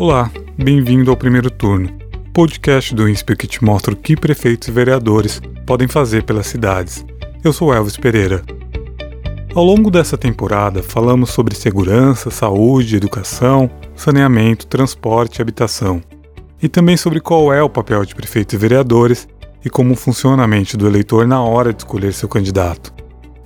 Olá, bem-vindo ao primeiro turno, podcast do INSPER que te mostra o que prefeitos e vereadores podem fazer pelas cidades. Eu sou Elvis Pereira. Ao longo dessa temporada, falamos sobre segurança, saúde, educação, saneamento, transporte e habitação. E também sobre qual é o papel de prefeitos e vereadores e como funciona a mente do eleitor na hora de escolher seu candidato.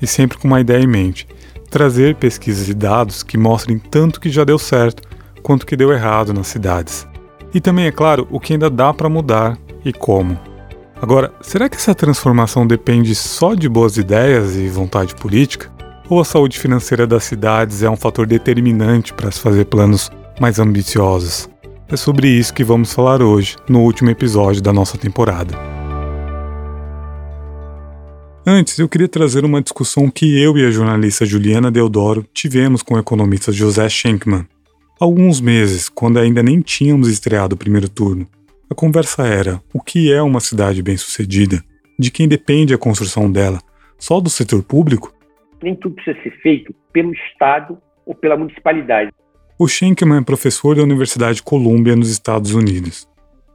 E sempre com uma ideia em mente: trazer pesquisas e dados que mostrem tanto que já deu certo quanto que deu errado nas cidades. E também, é claro, o que ainda dá para mudar e como. Agora, será que essa transformação depende só de boas ideias e vontade política? Ou a saúde financeira das cidades é um fator determinante para se fazer planos mais ambiciosos? É sobre isso que vamos falar hoje, no último episódio da nossa temporada. Antes, eu queria trazer uma discussão que eu e a jornalista Juliana Deodoro tivemos com o economista José Schenkman, alguns meses, quando ainda nem tínhamos estreado o primeiro turno. A conversa era: o que é uma cidade bem-sucedida? De quem depende a construção dela? Só do setor público? Nem tudo precisa ser feito pelo Estado ou pela municipalidade. O Schenkman é professor da Universidade Columbia, nos Estados Unidos.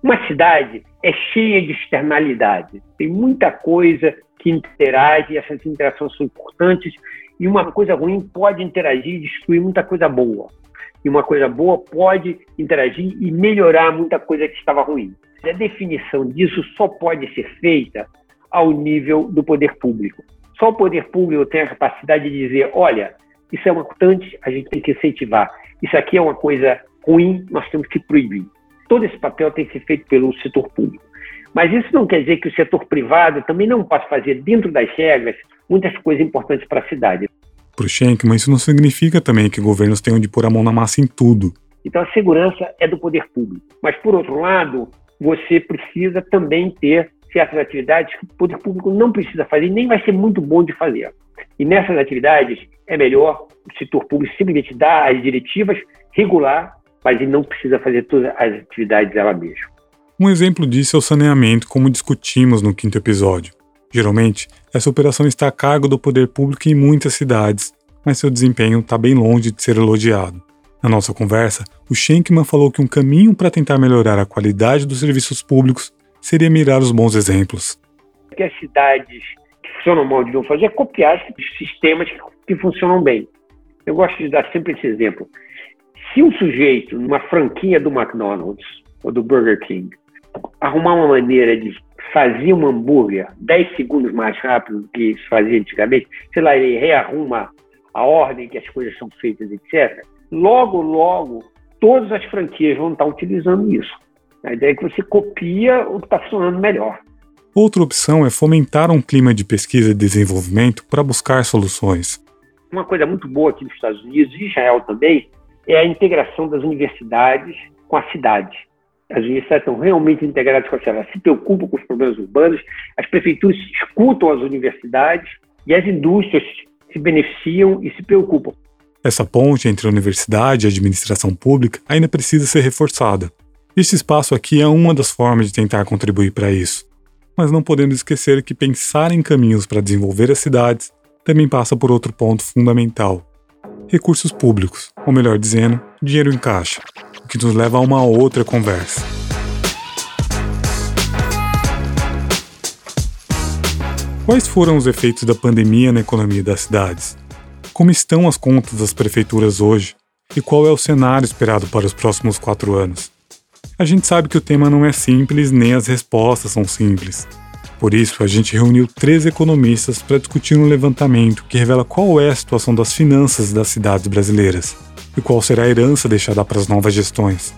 Uma cidade é cheia de externalidades. Tem muita coisa que interage, e essas interações são importantes, e uma coisa ruim pode interagir e destruir muita coisa boa e uma coisa boa pode interagir e melhorar muita coisa que estava ruim. A definição disso só pode ser feita ao nível do poder público. Só o poder público tem a capacidade de dizer: olha, isso é uma importante, a gente tem que incentivar. Isso aqui é uma coisa ruim, nós temos que proibir. Todo esse papel tem que ser feito pelo setor público. Mas isso não quer dizer que o setor privado também não possa fazer, dentro das regras, muitas coisas importantes para a cidade para o Schenck, mas isso não significa também que governos tenham de pôr a mão na massa em tudo. Então a segurança é do poder público. Mas, por outro lado, você precisa também ter certas atividades que o poder público não precisa fazer, nem vai ser muito bom de fazer. E nessas atividades é melhor o setor público simplesmente dar as diretivas, regular, mas ele não precisa fazer todas as atividades ela mesma. Um exemplo disso é o saneamento, como discutimos no quinto episódio. Geralmente, essa operação está a cargo do poder público em muitas cidades, mas seu desempenho está bem longe de ser elogiado. Na nossa conversa, o Schenkman falou que um caminho para tentar melhorar a qualidade dos serviços públicos seria mirar os bons exemplos. Que as cidades que funcionam mal deviam fazer é copiar sistemas que funcionam bem. Eu gosto de dar sempre esse exemplo. Se um sujeito, numa franquia do McDonald's ou do Burger King, arrumar uma maneira de fazia um hambúrguer 10 segundos mais rápido do que se fazia antigamente, sei lá, ele rearruma a ordem que as coisas são feitas, etc. Logo, logo, todas as franquias vão estar utilizando isso. A ideia é que você copia o que está funcionando melhor. Outra opção é fomentar um clima de pesquisa e desenvolvimento para buscar soluções. Uma coisa muito boa aqui nos Estados Unidos e Israel também é a integração das universidades com a cidade as universidades estão realmente integradas com a cidade, se preocupam com os problemas urbanos, as prefeituras escutam as universidades e as indústrias se beneficiam e se preocupam. Essa ponte entre a universidade e a administração pública ainda precisa ser reforçada. Este espaço aqui é uma das formas de tentar contribuir para isso. Mas não podemos esquecer que pensar em caminhos para desenvolver as cidades também passa por outro ponto fundamental: recursos públicos, ou melhor dizendo, dinheiro em caixa que nos leva a uma outra conversa. Quais foram os efeitos da pandemia na economia das cidades? Como estão as contas das prefeituras hoje? E qual é o cenário esperado para os próximos quatro anos? A gente sabe que o tema não é simples, nem as respostas são simples. Por isso, a gente reuniu três economistas para discutir um levantamento que revela qual é a situação das finanças das cidades brasileiras e qual será a herança deixada para as novas gestões.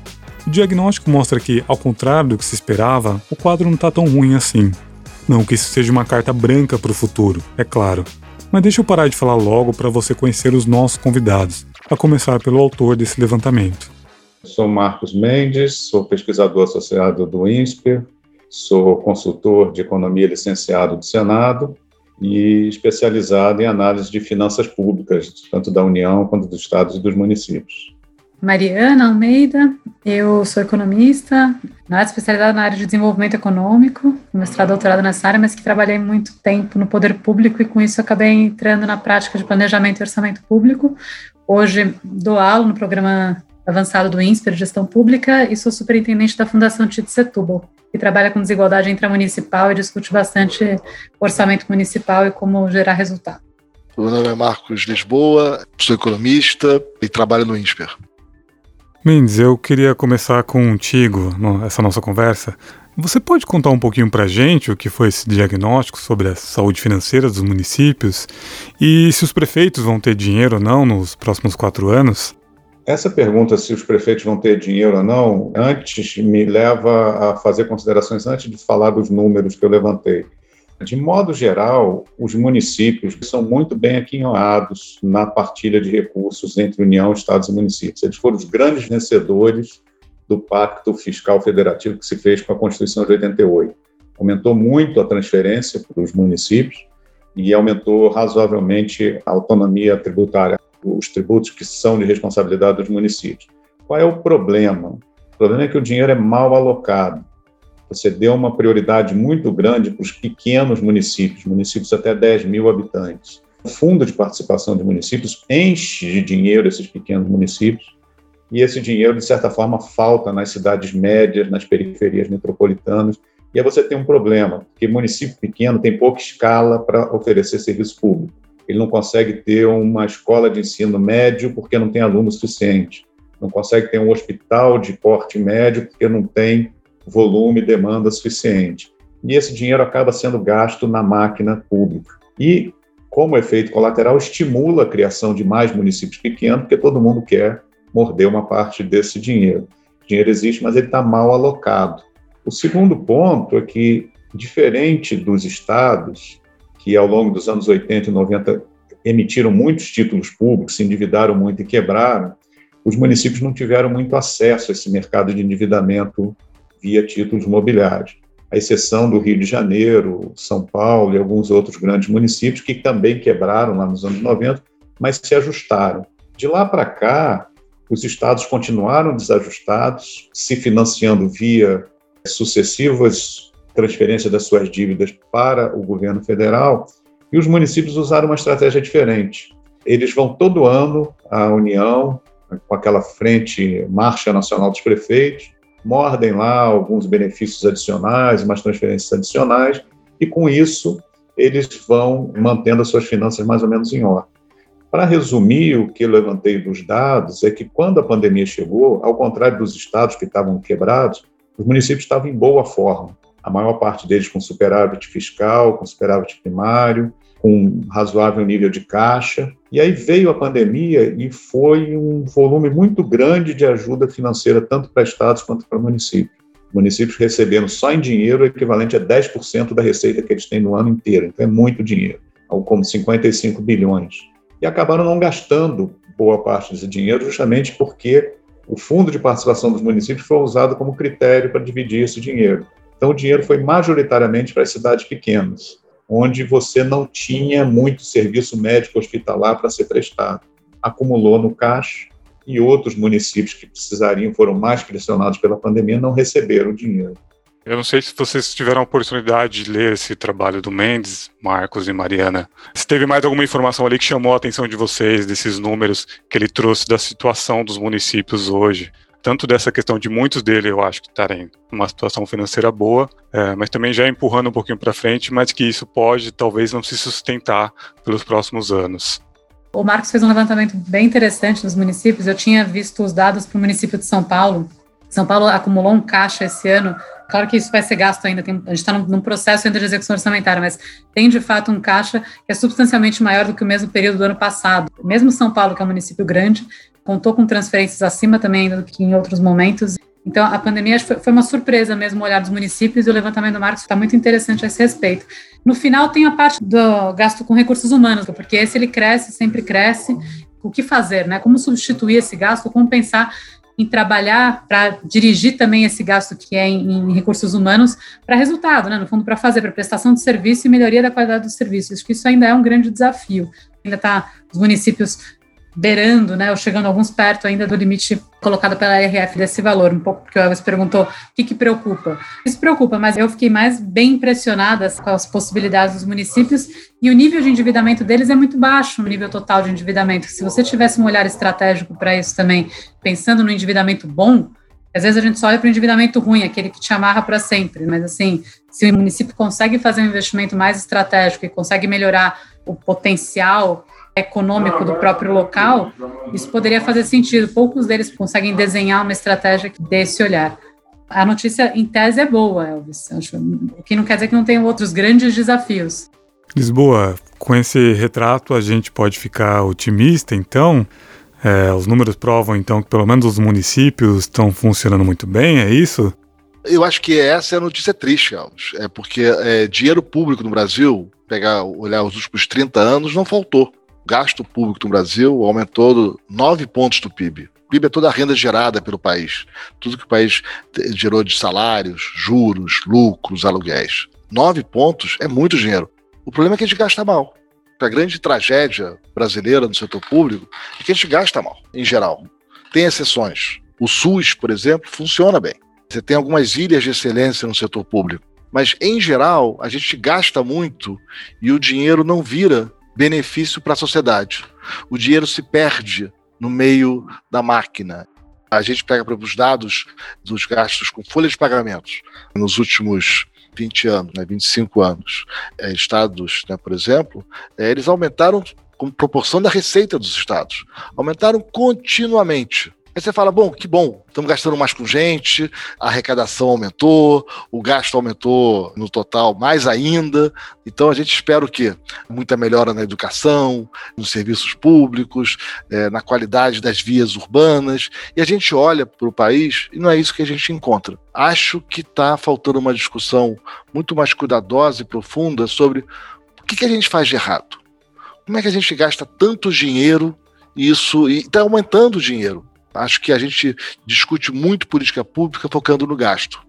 O diagnóstico mostra que, ao contrário do que se esperava, o quadro não está tão ruim assim. Não que isso seja uma carta branca para o futuro, é claro. Mas deixa eu parar de falar logo para você conhecer os nossos convidados, a começar pelo autor desse levantamento. Sou Marcos Mendes, sou pesquisador associado do INSPER, sou consultor de economia licenciado do Senado e especializado em análise de finanças públicas, tanto da União quanto dos estados e dos municípios. Mariana Almeida, eu sou economista, na especializada na área de desenvolvimento econômico, mestrado e doutorado nessa área, mas que trabalhei muito tempo no poder público e com isso acabei entrando na prática de planejamento e orçamento público. Hoje dou aula no programa avançado do INSPER, Gestão Pública, e sou superintendente da Fundação Tito Setúbal, que trabalha com desigualdade intramunicipal e discute bastante orçamento municipal e como gerar resultado. Meu nome é Marcos Lisboa, sou economista e trabalho no INSPER. Mendes, eu queria começar contigo, essa nossa conversa, você pode contar um pouquinho para a gente o que foi esse diagnóstico sobre a saúde financeira dos municípios e se os prefeitos vão ter dinheiro ou não nos próximos quatro anos? Essa pergunta, se os prefeitos vão ter dinheiro ou não, antes me leva a fazer considerações antes de falar dos números que eu levantei. De modo geral, os municípios são muito bem aquinhoados na partilha de recursos entre União, Estados e municípios. Eles foram os grandes vencedores do Pacto Fiscal Federativo que se fez com a Constituição de 88. Aumentou muito a transferência para os municípios e aumentou razoavelmente a autonomia tributária, os tributos que são de responsabilidade dos municípios. Qual é o problema? O problema é que o dinheiro é mal alocado. Você deu uma prioridade muito grande para os pequenos municípios, municípios até 10 mil habitantes. O fundo de participação de municípios enche de dinheiro esses pequenos municípios e esse dinheiro, de certa forma, falta nas cidades médias, nas periferias metropolitanas, e aí você tem um problema, porque município pequeno tem pouca escala para oferecer serviço público. Ele não consegue ter uma escola de ensino médio porque não tem aluno suficiente, não consegue ter um hospital de porte médio porque não tem volume e demanda suficiente. E esse dinheiro acaba sendo gasto na máquina pública. E, como efeito colateral, estimula a criação de mais municípios pequenos, porque todo mundo quer morder uma parte desse dinheiro. O dinheiro existe, mas ele está mal alocado. O segundo ponto é que, diferente dos estados, que ao longo dos anos 80 e 90 emitiram muitos títulos públicos, se endividaram muito e quebraram, os municípios não tiveram muito acesso a esse mercado de endividamento via títulos mobiliários. A exceção do Rio de Janeiro, São Paulo e alguns outros grandes municípios que também quebraram lá nos anos 90, mas se ajustaram. De lá para cá, os estados continuaram desajustados, se financiando via sucessivas transferências das suas dívidas para o governo federal, e os municípios usaram uma estratégia diferente. Eles vão todo ano à União, com aquela frente Marcha Nacional dos Prefeitos, mordem lá alguns benefícios adicionais, umas transferências adicionais, e com isso eles vão mantendo as suas finanças mais ou menos em ordem. Para resumir, o que eu levantei dos dados é que quando a pandemia chegou, ao contrário dos estados que estavam quebrados, os municípios estavam em boa forma. A maior parte deles com superávit fiscal, com superávit primário, com razoável nível de caixa. E aí veio a pandemia e foi um volume muito grande de ajuda financeira, tanto para estados quanto para municípios. Municípios recebendo só em dinheiro o equivalente a 10% da receita que eles têm no ano inteiro. Então é muito dinheiro, algo como 55 bilhões e acabaram não gastando boa parte desse dinheiro, justamente porque o fundo de participação dos municípios foi usado como critério para dividir esse dinheiro. Então, o dinheiro foi majoritariamente para as cidades pequenas, onde você não tinha muito serviço médico hospitalar para ser prestado. Acumulou no caixa e outros municípios que precisariam, foram mais pressionados pela pandemia, não receberam o dinheiro. Eu não sei se vocês tiveram a oportunidade de ler esse trabalho do Mendes, Marcos e Mariana. Se teve mais alguma informação ali que chamou a atenção de vocês, desses números que ele trouxe da situação dos municípios hoje. Tanto dessa questão de muitos deles, eu acho que estarem numa situação financeira boa, é, mas também já empurrando um pouquinho para frente, mas que isso pode talvez não se sustentar pelos próximos anos. O Marcos fez um levantamento bem interessante nos municípios. Eu tinha visto os dados para o município de São Paulo. São Paulo acumulou um caixa esse ano Claro que isso vai ser gasto ainda, tem, a gente está num, num, processo ainda de execução orçamentária, mas tem de fato um caixa que é substancialmente maior do que o mesmo período do ano passado. Mesmo São Paulo, que é um município grande, contou com transferências acima também do que em outros momentos. Então, a pandemia foi, uma surpresa mesmo olhar dos municípios e o levantamento do Marcos está muito interessante a esse respeito. No final, tem a parte do gasto com recursos humanos, porque esse ele cresce, sempre cresce. O que fazer, né? Como substituir esse gasto, como pensar em trabalhar para dirigir também esse gasto que é em, em recursos humanos para resultado, né? no fundo, para fazer, para prestação de serviço e melhoria da qualidade dos serviços. Acho que isso ainda é um grande desafio. Ainda está os municípios beirando, né, ou chegando alguns perto ainda do limite colocado pela RF desse valor, um pouco porque o Elvis perguntou o que, que preocupa. Isso preocupa, mas eu fiquei mais bem impressionada com as possibilidades dos municípios e o nível de endividamento deles é muito baixo, o nível total de endividamento. Se você tivesse um olhar estratégico para isso também, pensando no endividamento bom, às vezes a gente só olha para o endividamento ruim, aquele que te amarra para sempre, mas assim, se o município consegue fazer um investimento mais estratégico e consegue melhorar o potencial econômico do próprio local, isso poderia fazer sentido. Poucos deles conseguem desenhar uma estratégia que dê esse olhar. A notícia, em tese, é boa, Elvis. O que não quer dizer que não tenham outros grandes desafios. Lisboa, com esse retrato a gente pode ficar otimista, então? É, os números provam, então, que pelo menos os municípios estão funcionando muito bem, é isso? Eu acho que essa é a notícia triste, Alves. É porque é, dinheiro público no Brasil, pegar, olhar os últimos 30 anos, não faltou gasto público no Brasil aumentou 9 pontos do PIB. O PIB é toda a renda gerada pelo país. Tudo que o país gerou de salários, juros, lucros, aluguéis. 9 pontos é muito dinheiro. O problema é que a gente gasta mal. A grande tragédia brasileira no setor público é que a gente gasta mal, em geral. Tem exceções. O SUS, por exemplo, funciona bem. Você tem algumas ilhas de excelência no setor público. Mas, em geral, a gente gasta muito e o dinheiro não vira benefício para a sociedade. O dinheiro se perde no meio da máquina. A gente pega os dados dos gastos com folha de pagamentos nos últimos 20 anos, né, 25 anos. É, estados, né, por exemplo, é, eles aumentaram com proporção da receita dos estados. Aumentaram continuamente. Aí você fala, bom, que bom, estamos gastando mais com gente, a arrecadação aumentou, o gasto aumentou no total mais ainda. Então a gente espera o quê? Muita melhora na educação, nos serviços públicos, é, na qualidade das vias urbanas. E a gente olha para o país e não é isso que a gente encontra. Acho que está faltando uma discussão muito mais cuidadosa e profunda sobre o que, que a gente faz de errado. Como é que a gente gasta tanto dinheiro isso e está aumentando o dinheiro. Acho que a gente discute muito política pública focando no gasto.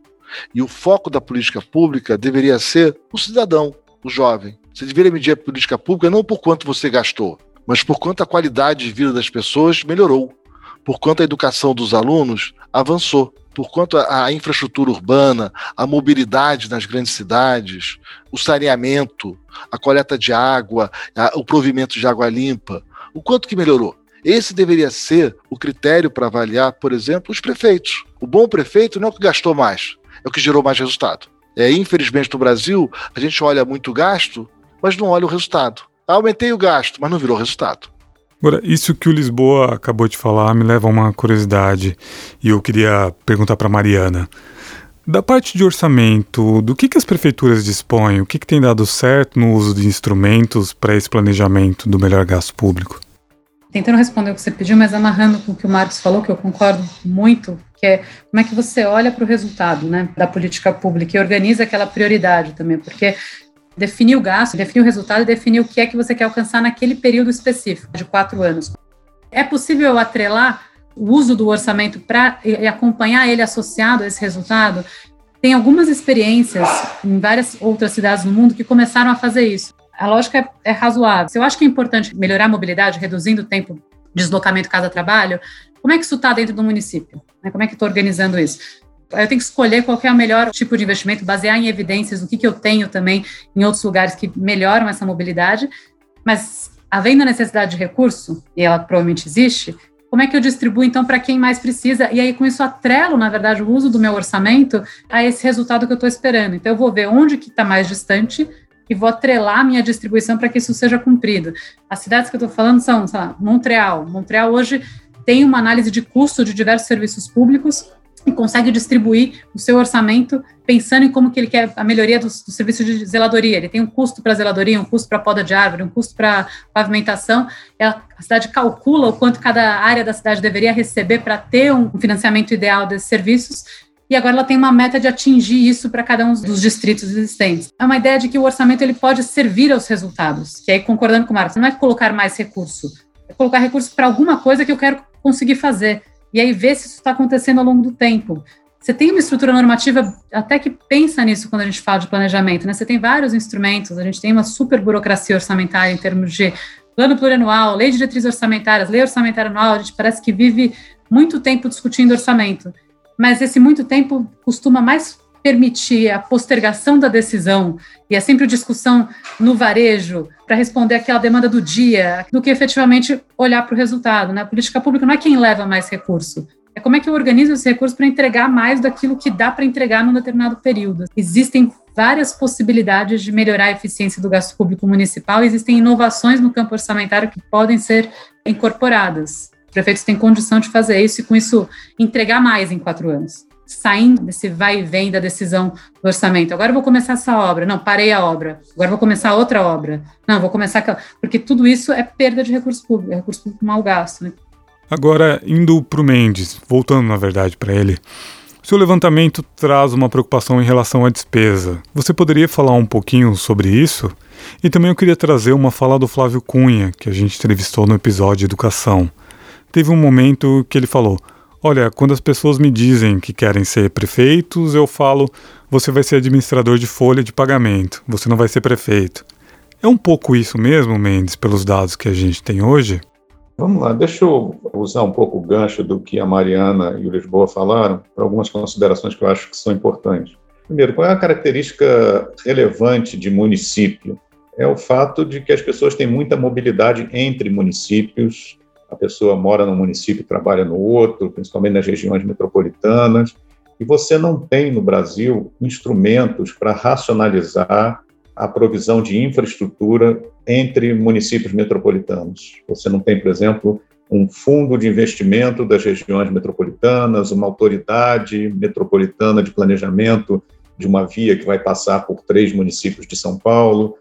E o foco da política pública deveria ser o cidadão, o jovem. Você deveria medir a política pública não por quanto você gastou, mas por quanto a qualidade de vida das pessoas melhorou, por quanto a educação dos alunos avançou, por quanto a, infraestrutura urbana, a mobilidade nas grandes cidades, o saneamento, a coleta de água, o provimento de água limpa, o quanto que melhorou. Esse deveria ser o critério para avaliar, por exemplo, os prefeitos. O bom prefeito não é o que gastou mais, é o que gerou mais resultado. É, infelizmente, no Brasil, a gente olha muito gasto, mas não olha o resultado. Ah, aumentei o gasto, mas não virou resultado. Agora, isso que o Lisboa acabou de falar me leva a uma curiosidade e eu queria perguntar para Mariana. Da parte de orçamento, do que, que as prefeituras dispõem? O que, que tem dado certo no uso de instrumentos para esse planejamento do melhor gasto público? Tentando responder o que você pediu, mas amarrando com o que o Marcos falou, que eu concordo muito, que é como é que você olha para o resultado né, da política pública e organiza aquela prioridade também, porque definir o gasto, definir o resultado e definir o que é que você quer alcançar naquele período específico, de quatro anos. É possível atrelar o uso do orçamento para e acompanhar ele associado a esse resultado? Tem algumas experiências em várias outras cidades do mundo que começaram a fazer isso a lógica é, é razoável. Se eu acho que é importante melhorar a mobilidade, reduzindo o tempo de deslocamento casa-trabalho, como é que isso está dentro do município? Né? Como é que estou organizando isso? Eu tenho que escolher qual é o melhor tipo de investimento, basear em evidências do que, que eu tenho também em outros lugares que melhoram essa mobilidade, mas havendo a necessidade de recurso, e ela provavelmente existe, como é que eu distribuo então para quem mais precisa? E aí com isso atrelo, na verdade, o uso do meu orçamento a esse resultado que eu estou esperando. Então eu vou ver onde que está mais distante, e vou atrelar a minha distribuição para que isso seja cumprido. As cidades que eu estou falando são, sei lá, Montreal. Montreal hoje tem uma análise de custo de diversos serviços públicos e consegue distribuir o seu orçamento pensando em como que ele quer a melhoria dos, do serviço de zeladoria. Ele tem um custo para zeladoria, um custo para poda de árvore, um custo para pavimentação. A cidade calcula o quanto cada área da cidade deveria receber para ter um financiamento ideal desses serviços e agora ela tem uma meta de atingir isso para cada um dos distritos existentes. É uma ideia de que o orçamento ele pode servir aos resultados, que aí concordando com o Marcos, não é colocar mais recurso, é colocar recurso para alguma coisa que eu quero conseguir fazer. E aí ver se isso está acontecendo ao longo do tempo. Você tem uma estrutura normativa até que pensa nisso quando a gente fala de planejamento, né? Você tem vários instrumentos, a gente tem uma super burocracia orçamentária em termos de plano plurianual, lei de diretrizes orçamentárias, lei orçamentária anual, a gente parece que vive muito tempo discutindo orçamento. Mas esse muito tempo costuma mais permitir a postergação da decisão, e é sempre discussão no varejo, para responder aquela demanda do dia, do que efetivamente olhar para o resultado. Né? A política pública não é quem leva mais recurso, é como é que eu organizo esse recurso para entregar mais daquilo que dá para entregar num determinado período. Existem várias possibilidades de melhorar a eficiência do gasto público municipal, existem inovações no campo orçamentário que podem ser incorporadas. Os prefeitos têm condição de fazer isso e, com isso, entregar mais em quatro anos saindo desse vai e vem da decisão do orçamento. Agora vou começar essa obra. Não, parei a obra. Agora vou começar outra obra. Não, vou começar aquela. Porque tudo isso é perda de recurso público, é recurso público mal gasto. Né? Agora, indo para o Mendes, voltando na verdade para ele, seu levantamento traz uma preocupação em relação à despesa. Você poderia falar um pouquinho sobre isso? E também eu queria trazer uma fala do Flávio Cunha, que a gente entrevistou no episódio Educação. Teve um momento que ele falou: Olha, quando as pessoas me dizem que querem ser prefeitos, eu falo: você vai ser administrador de folha de pagamento, você não vai ser prefeito. É um pouco isso mesmo, Mendes, pelos dados que a gente tem hoje? Vamos lá, deixa eu usar um pouco o gancho do que a Mariana e o Lisboa falaram para algumas considerações que eu acho que são importantes. Primeiro, qual é a característica relevante de município? É o fato de que as pessoas têm muita mobilidade entre municípios, a pessoa mora num município e trabalha no outro, principalmente nas regiões metropolitanas, e você não tem no Brasil instrumentos para racionalizar a provisão de infraestrutura entre municípios metropolitanos. Você não tem, por exemplo, um fundo de investimento das regiões metropolitanas, uma autoridade metropolitana de planejamento de uma via que vai passar por três municípios de São Paulo.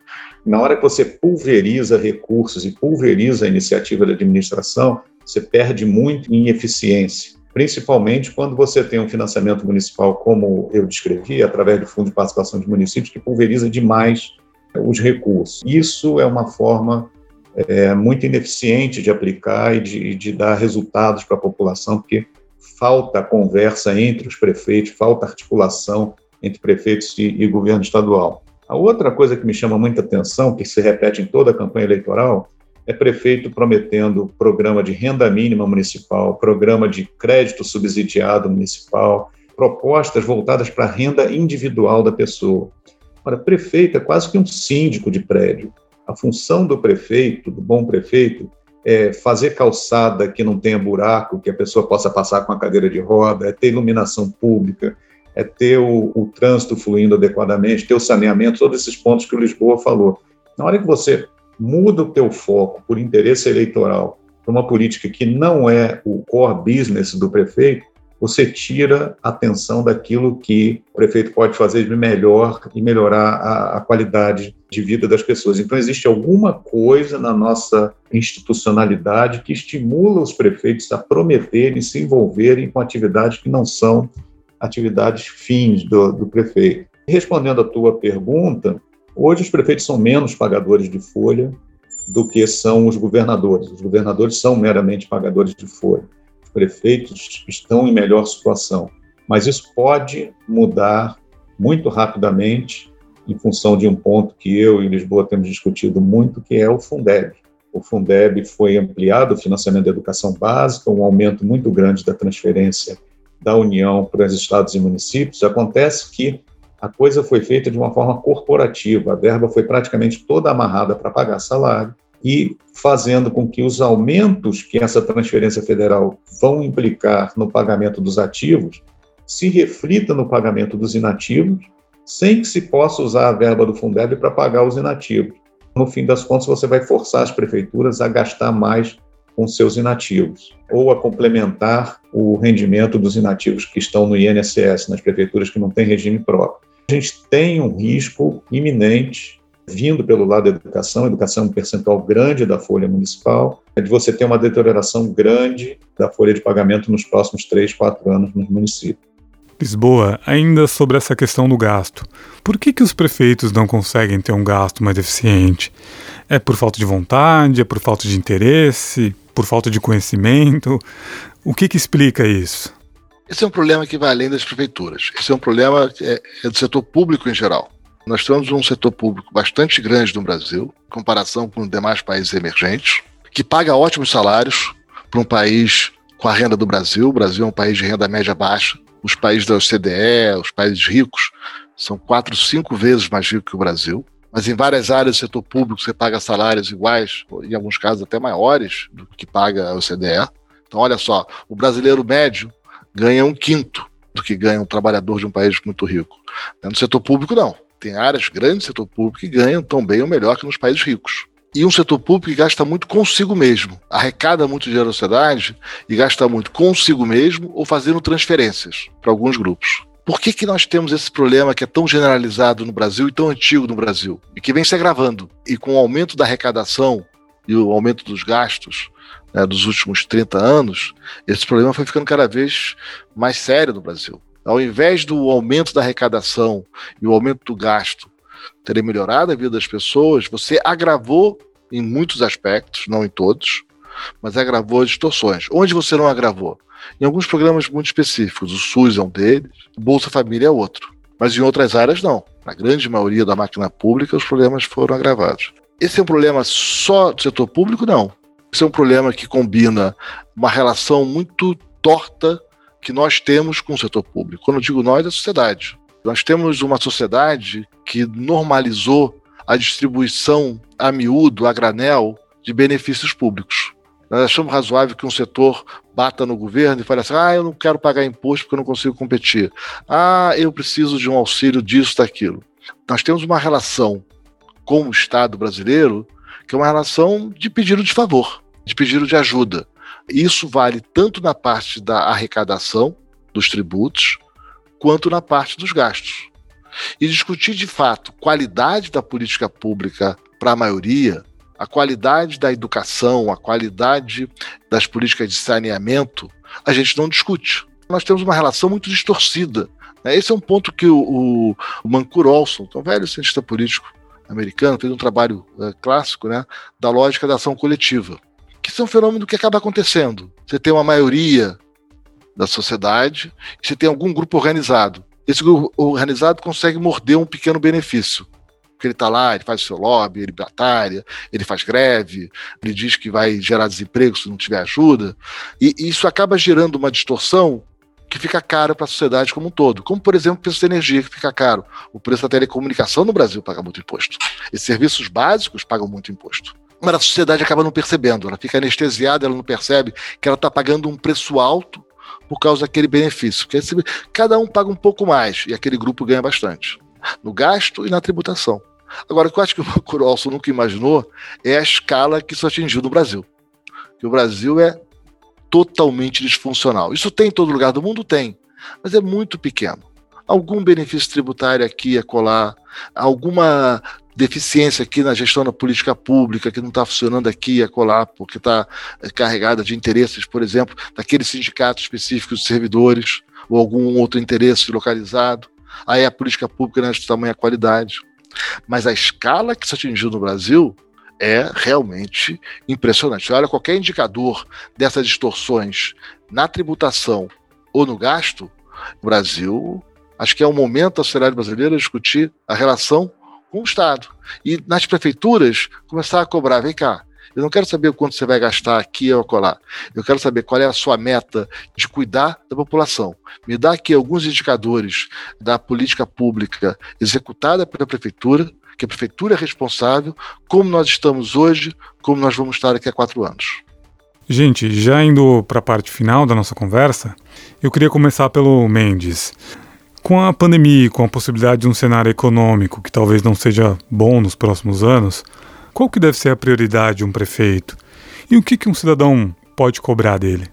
Na hora que você pulveriza recursos e pulveriza a iniciativa da administração, você perde muito em eficiência, principalmente quando você tem um financiamento municipal, como eu descrevi, através do Fundo de Participação de Municípios, que pulveriza demais os recursos. Isso é uma forma é, muito ineficiente de aplicar e de, de dar resultados para a população, porque falta conversa entre os prefeitos, falta articulação entre prefeitos e, e governo estadual. A outra coisa que me chama muita atenção, que se repete em toda a campanha eleitoral, é prefeito prometendo programa de renda mínima municipal, programa de crédito subsidiado municipal, propostas voltadas para a renda individual da pessoa. Ora, prefeito é quase que um síndico de prédio. A função do prefeito, do bom prefeito, é fazer calçada que não tenha buraco, que a pessoa possa passar com a cadeira de roda, é ter iluminação pública, é ter o, o trânsito fluindo adequadamente, ter o saneamento, todos esses pontos que o Lisboa falou. Na hora que você muda o teu foco por interesse eleitoral para uma política que não é o core business do prefeito, você tira a atenção daquilo que o prefeito pode fazer de melhor e melhorar a, a, qualidade de vida das pessoas. Então, existe alguma coisa na nossa institucionalidade que estimula os prefeitos a prometerem, se envolverem com atividades que não são atividades fins do, do prefeito. Respondendo à tua pergunta, hoje os prefeitos são menos pagadores de folha do que são os governadores. Os governadores são meramente pagadores de folha. Os prefeitos estão em melhor situação. Mas isso pode mudar muito rapidamente em função de um ponto que eu e Lisboa temos discutido muito, que é o Fundeb. O Fundeb foi ampliado, o financiamento da educação básica, um aumento muito grande da transferência da União para os estados e municípios, acontece que a coisa foi feita de uma forma corporativa, a verba foi praticamente toda amarrada para pagar salário e fazendo com que os aumentos que essa transferência federal vão implicar no pagamento dos ativos se reflita no pagamento dos inativos, sem que se possa usar a verba do Fundeb para pagar os inativos. No fim das contas, você vai forçar as prefeituras a gastar mais com seus inativos, ou a complementar o rendimento dos inativos que estão no INSS, nas prefeituras que não têm regime próprio. A gente tem um risco iminente vindo pelo lado da educação, educação é um percentual grande da folha municipal, é de você ter uma deterioração grande da folha de pagamento nos próximos três, quatro anos nos municípios. Lisboa, ainda sobre essa questão do gasto. Por que, que os prefeitos não conseguem ter um gasto mais eficiente? É por falta de vontade? É por falta de interesse? Por falta de conhecimento? O que, que explica isso? Esse é um problema que vai além das prefeituras. Esse é um problema é, é do setor público em geral. Nós temos um setor público bastante grande no Brasil, em comparação com demais países emergentes, que paga ótimos salários para um país com a renda do Brasil. O Brasil é um país de renda média baixa. Os países da OCDE, os países ricos, são quatro, cinco vezes mais ricos que o Brasil. Mas em várias áreas do setor público você paga salários iguais, em alguns casos até maiores do que paga a OCDE. Então, olha só, o brasileiro médio ganha um quinto do que ganha um trabalhador de um país muito rico. No setor público, não. Tem áreas grandes do setor público que ganham tão bem ou melhor que nos países ricos. E um setor público que gasta muito consigo mesmo, arrecada muito dinheiro da sociedade e gasta muito consigo mesmo ou fazendo transferências para alguns grupos. Por que, que nós temos esse problema que é tão generalizado no Brasil e tão antigo no Brasil? E que vem se agravando. E com o aumento da arrecadação e o aumento dos gastos né, dos últimos 30 anos, esse problema foi ficando cada vez mais sério no Brasil. Ao invés do aumento da arrecadação e o aumento do gasto terem melhorado a vida das pessoas, você agravou em muitos aspectos, não em todos, mas agravou as distorções. Onde você não agravou? Em alguns programas muito específicos, o SUS é um deles, Bolsa Família é outro. Mas em outras áreas, não. Na grande maioria da máquina pública, os problemas foram agravados. Esse é um problema só do setor público? Não. Esse é um problema que combina uma relação muito torta que nós temos com o setor público. Quando eu digo nós, é a sociedade. Nós temos uma sociedade que normalizou a distribuição a miúdo, a granel, de benefícios públicos. Nós achamos razoável que um setor bata no governo e fale assim: ah, eu não quero pagar imposto porque eu não consigo competir. Ah, eu preciso de um auxílio disso, daquilo. Nós temos uma relação com o Estado brasileiro que é uma relação de pedido de favor, de pedido de ajuda. Isso vale tanto na parte da arrecadação dos tributos, quanto na parte dos gastos. E discutir de fato qualidade da política pública para a maioria, a qualidade da educação, a qualidade das políticas de saneamento, a gente não discute. Nós temos uma relação muito distorcida. Né? Esse é um ponto que o, o Mancur Olson, é um velho cientista político, americano, fez um trabalho é, clássico né, da lógica da ação coletiva, que isso é um fenômeno que acaba acontecendo. Você tem uma maioria da sociedade você tem algum grupo organizado. Esse grupo organizado consegue morder um pequeno benefício. Porque ele está lá, ele faz o seu lobby, ele batalha, ele faz greve, ele diz que vai gerar desemprego se não tiver ajuda. E, e isso acaba gerando uma distorção que fica caro para a sociedade como um todo. Como, por exemplo, o preço da energia, que fica caro. O preço da telecomunicação no Brasil paga muito imposto. Esses serviços básicos pagam muito imposto. Mas a sociedade acaba não percebendo, ela fica anestesiada, ela não percebe que ela está pagando um preço alto por causa daquele benefício. Porque cada um paga um pouco mais e aquele grupo ganha bastante. No gasto e na tributação. Agora, o que eu acho que o Curolso nunca imaginou é a escala que isso atingiu no Brasil. Que o Brasil é totalmente disfuncional. Isso tem em todo lugar do mundo? Tem, mas é muito pequeno. Algum benefício tributário aqui a colar, alguma deficiência aqui na gestão da política pública que não está funcionando aqui a colar, porque está carregada de interesses, por exemplo, daquele sindicato específico de servidores, ou algum outro interesse localizado. Aí a política pública não é de tamanha qualidade. Mas a escala que se atingiu no Brasil é realmente impressionante. Olha, qualquer indicador dessas distorções na tributação ou no gasto, o Brasil, acho que é o momento da sociedade brasileira discutir a relação com o Estado. E nas prefeituras, começar a cobrar, vem cá, eu não quero saber o quanto você vai gastar aqui ou acolá. Eu quero saber qual é a sua meta de cuidar da população. Me dá aqui alguns indicadores da política pública executada pela prefeitura que a prefeitura é responsável, como nós estamos hoje, como nós vamos estar daqui a quatro anos. Gente, já indo para a parte final da nossa conversa, eu queria começar pelo Mendes. Com a pandemia, com a possibilidade de um cenário econômico que talvez não seja bom nos próximos anos, qual que deve ser a prioridade de um prefeito? E o que, que um cidadão pode cobrar dele?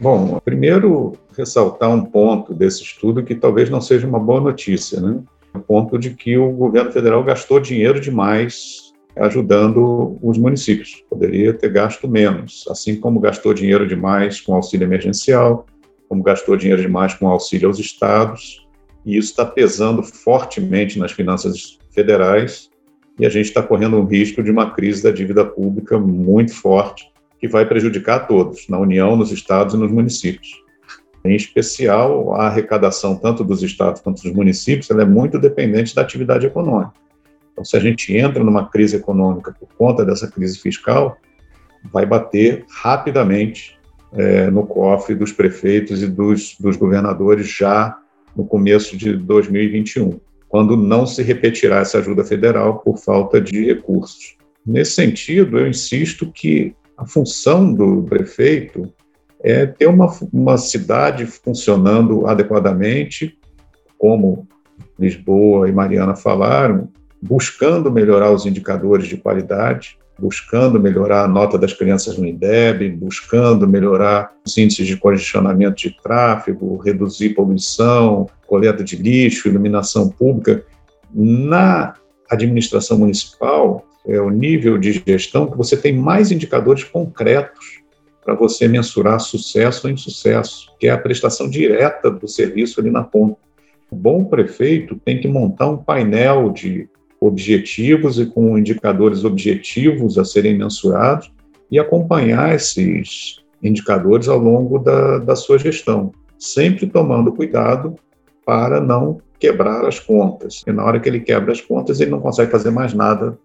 Bom, primeiro ressaltar um ponto desse estudo que talvez não seja uma boa notícia, né? a ponto de que o governo federal gastou dinheiro demais ajudando os municípios. Poderia ter gasto menos, assim como gastou dinheiro demais com auxílio emergencial, como gastou dinheiro demais com auxílio aos estados, e isso está pesando fortemente nas finanças federais, e a gente está correndo um risco de uma crise da dívida pública muito forte, que vai prejudicar a todos, na União, nos estados e nos municípios. Em especial, a arrecadação tanto dos estados quanto dos municípios ela é muito dependente da atividade econômica. Então, se a gente entra numa crise econômica por conta dessa crise fiscal, vai bater rapidamente é, no cofre dos prefeitos e dos, dos governadores já no começo de 2021, quando não se repetirá essa ajuda federal por falta de recursos. Nesse sentido, eu insisto que a função do prefeito é ter uma, uma cidade funcionando adequadamente, como Lisboa e Mariana falaram, buscando melhorar os indicadores de qualidade, buscando melhorar a nota das crianças no INDEB, buscando melhorar os índices de congestionamento de tráfego, reduzir poluição, coleta de lixo, iluminação pública. Na administração municipal, é o nível de gestão que você tem mais indicadores concretos para você mensurar sucesso ou insucesso, que é a prestação direta do serviço ali na ponta. O bom prefeito tem que montar um painel de objetivos e com indicadores objetivos a serem mensurados e acompanhar esses indicadores ao longo da, da sua gestão, sempre tomando cuidado para não quebrar as contas. E na hora que ele quebra as contas, ele não consegue fazer mais nada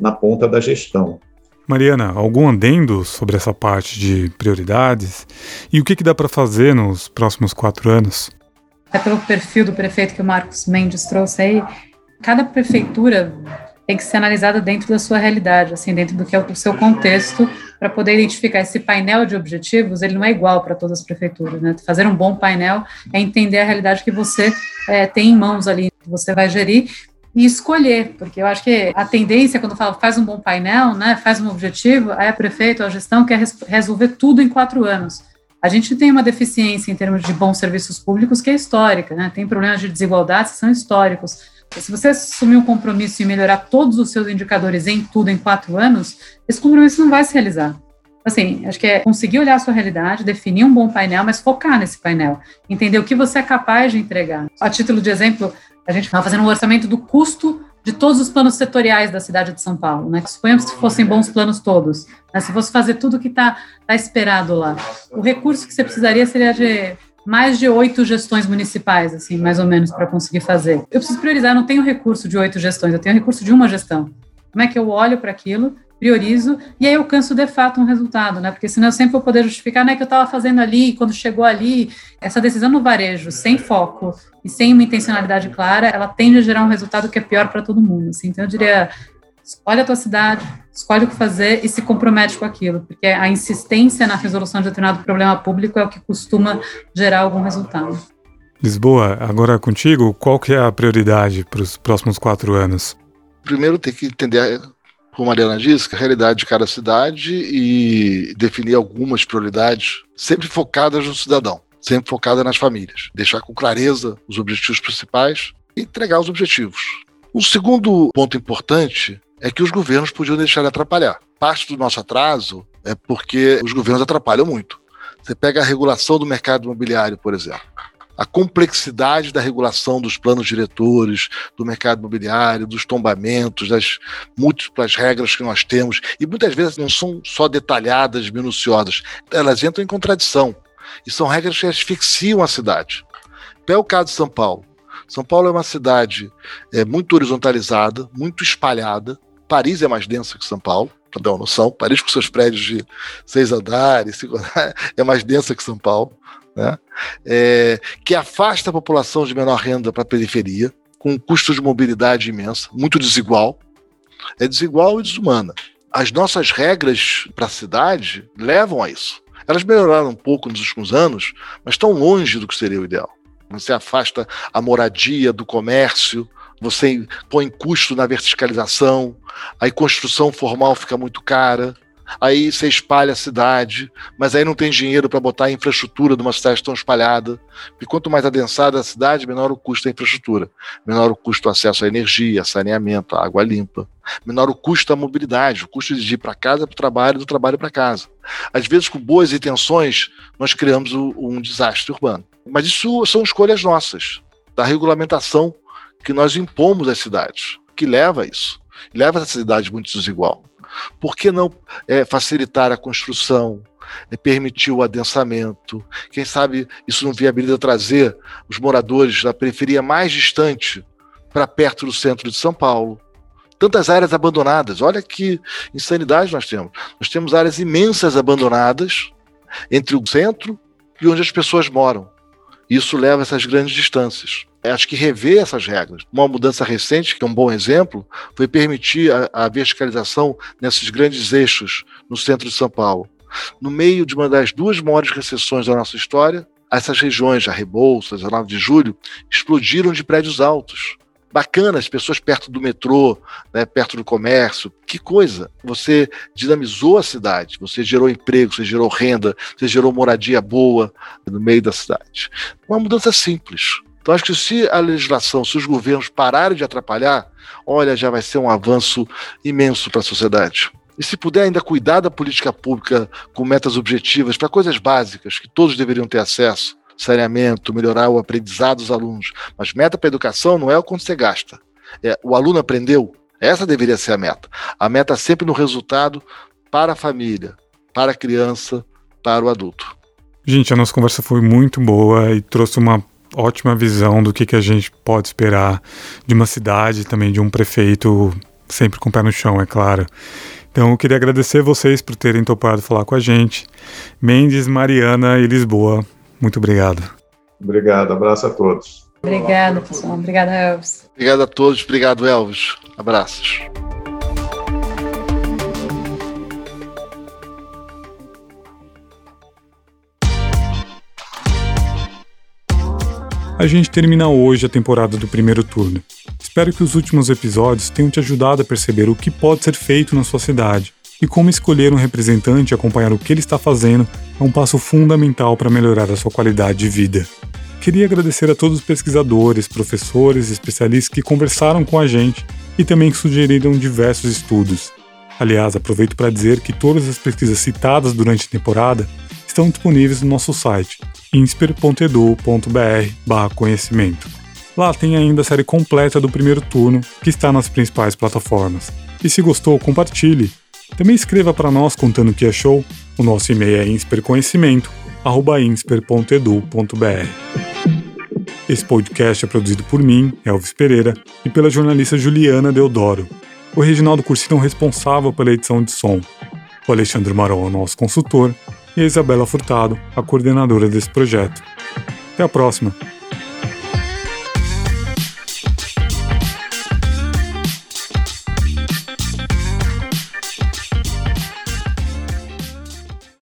na ponta da gestão. Mariana, algum adendo sobre essa parte de prioridades? E o que, que dá para fazer nos próximos quatro anos? É pelo perfil do prefeito que o Marcos Mendes trouxe aí, cada prefeitura tem que ser analisada dentro da sua realidade, assim, dentro do que é o seu contexto, para poder identificar esse painel de objetivos, ele não é igual para todas as prefeituras, né? Fazer um bom painel é entender a realidade que você é, tem em mãos ali, que você vai gerir e escolher, porque eu acho que a tendência, quando fala faz um bom painel, né, faz um objetivo, aí a prefeito, a gestão quer resolver tudo em quatro anos. A gente tem uma deficiência em termos de bons serviços públicos que é histórica, né? tem problemas de desigualdade que são históricos. Se você assumir um compromisso em melhorar todos os seus indicadores em tudo em quatro anos, esse compromisso não vai se realizar. Assim, acho que é conseguir olhar a sua realidade, definir um bom painel, mas focar nesse painel, entender o que você é capaz de entregar. A título de exemplo, a gente estava fazendo um orçamento do custo de todos os planos setoriais da cidade de São Paulo, né? Suponhamos que fossem bons planos todos, né? se fosse fazer tudo que está tá esperado lá. O recurso que você precisaria seria de mais de oito gestões municipais, assim, mais ou menos, para conseguir fazer. Eu preciso priorizar, não tenho recurso de oito gestões, eu tenho recurso de uma gestão. Como é que eu olho para aquilo, priorizo, e aí eu canso de fato um resultado, né? Porque senão eu sempre vou poder justificar, né, que eu estava fazendo ali, quando chegou ali, essa decisão no varejo, sem foco e sem uma intencionalidade clara, ela tende a gerar um resultado que é pior para todo mundo, assim. Então eu diria, escolhe a tua cidade, escolhe o que fazer e se compromete com aquilo, porque a insistência na resolução de determinado problema público é o que costuma gerar algum resultado. Lisboa, agora contigo, qual que é a prioridade para os próximos quatro anos? Primeiro tem que entender, como a Mariana disse, a realidade de cada cidade e definir algumas prioridades, sempre focadas no cidadão, sempre focadas nas famílias. Deixar com clareza os objetivos principais e entregar os objetivos. O segundo ponto importante é que os governos podiam deixar de atrapalhar. Parte do nosso atraso é porque os governos atrapalham muito. Você pega a regulação do mercado imobiliário, por exemplo. A complexidade da regulação dos planos diretores, do mercado imobiliário, dos tombamentos, das múltiplas regras que nós temos, e muitas vezes não são só detalhadas, minuciosas, elas entram em contradição. E são regras que asfixiam a cidade. Pega o caso de São Paulo. São Paulo é uma cidade é, muito horizontalizada, muito espalhada, Paris é mais densa que São Paulo, para dar uma noção. Paris, com seus prédios de seis andares, cinco andares é mais densa que São Paulo, né? É, que afasta a população de menor renda para a periferia, com um custo de mobilidade imensa, muito desigual. É desigual e desumana. As nossas regras para a cidade levam a isso. Elas melhoraram um pouco nos últimos anos, mas estão longe do que seria o ideal. Você afasta a moradia do comércio, você põe custo na verticalização, aí construção formal fica muito cara, aí você espalha a cidade, mas aí não tem dinheiro para botar a infraestrutura de uma cidade tão espalhada. E quanto mais adensada a cidade, menor o custo da infraestrutura, menor o custo do acesso à energia, saneamento, à água limpa, menor o custo da mobilidade, o custo de ir para casa para o trabalho, do trabalho para casa. Às vezes, com boas intenções, nós criamos um desastre urbano. Mas isso são escolhas nossas, da regulamentação que nós impomos às cidades, que leva a isso. Leva a cidade muito desigual. Por que não é, facilitar a construção, é, permitir o adensamento? Quem sabe isso não viabiliza trazer os moradores da periferia mais distante para perto do centro de São Paulo? Tantas áreas abandonadas, olha que insanidade nós temos. Nós temos áreas imensas abandonadas entre o centro e onde as pessoas moram. Isso leva a essas grandes distâncias. Acho que rever essas regras. Uma mudança recente, que é um bom exemplo, foi permitir a, a verticalização nesses grandes eixos no centro de São Paulo. No meio de uma das duas maiores recessões da nossa história, essas regiões, a Rebouças, a 9 de julho, explodiram de prédios altos bacana, as pessoas perto do metrô, né, perto do comércio. Que coisa! Você dinamizou a cidade, você gerou emprego, você gerou renda, você gerou moradia boa no meio da cidade. Uma mudança simples. Então, acho que se a legislação, se os governos pararem de atrapalhar, olha, já vai ser um avanço imenso para a sociedade. E se puder ainda cuidar da política pública com metas objetivas para coisas básicas que todos deveriam ter acesso, saneamento, melhorar o aprendizado dos alunos. Mas meta para a educação não é o quanto você gasta. É, o aluno aprendeu. Essa deveria ser a meta. A meta sempre no resultado para a família, para a criança, para o adulto. Gente, a nossa conversa foi muito boa e trouxe uma ótima visão do que, que a gente pode esperar de uma cidade, também de um prefeito, sempre com o pé no chão, é claro. Então, eu queria agradecer vocês por terem topado falar com a gente. Mendes, Mariana e Lisboa, muito obrigado. Obrigado, abraço a todos. Obrigada, pessoal. Obrigada, Elvis. Obrigado a todos, obrigado, Elvis. Abraços. A gente termina hoje a temporada do primeiro turno. Espero que os últimos episódios tenham te ajudado a perceber o que pode ser feito na sua cidade e como escolher um representante e acompanhar o que ele está fazendo é um passo fundamental para melhorar a sua qualidade de vida. Queria agradecer a todos os pesquisadores, professores e especialistas que conversaram com a gente e também que sugeriram diversos estudos. Aliás, aproveito para dizer que todas as pesquisas citadas durante a temporada estão disponíveis no nosso site insper.edu.br/conhecimento. Lá tem ainda a série completa do primeiro turno, que está nas principais plataformas. E se gostou, compartilhe também escreva para nós contando o que achou. O nosso e-mail é insperconhecimento@insper.edu.br. Esse podcast é produzido por mim, Elvis Pereira, e pela jornalista Juliana Deodoro. O Reginaldo Cursino é o responsável pela edição de som. O Alexandre Marol é o nosso consultor e a Isabela Furtado, a coordenadora desse projeto. Até a próxima!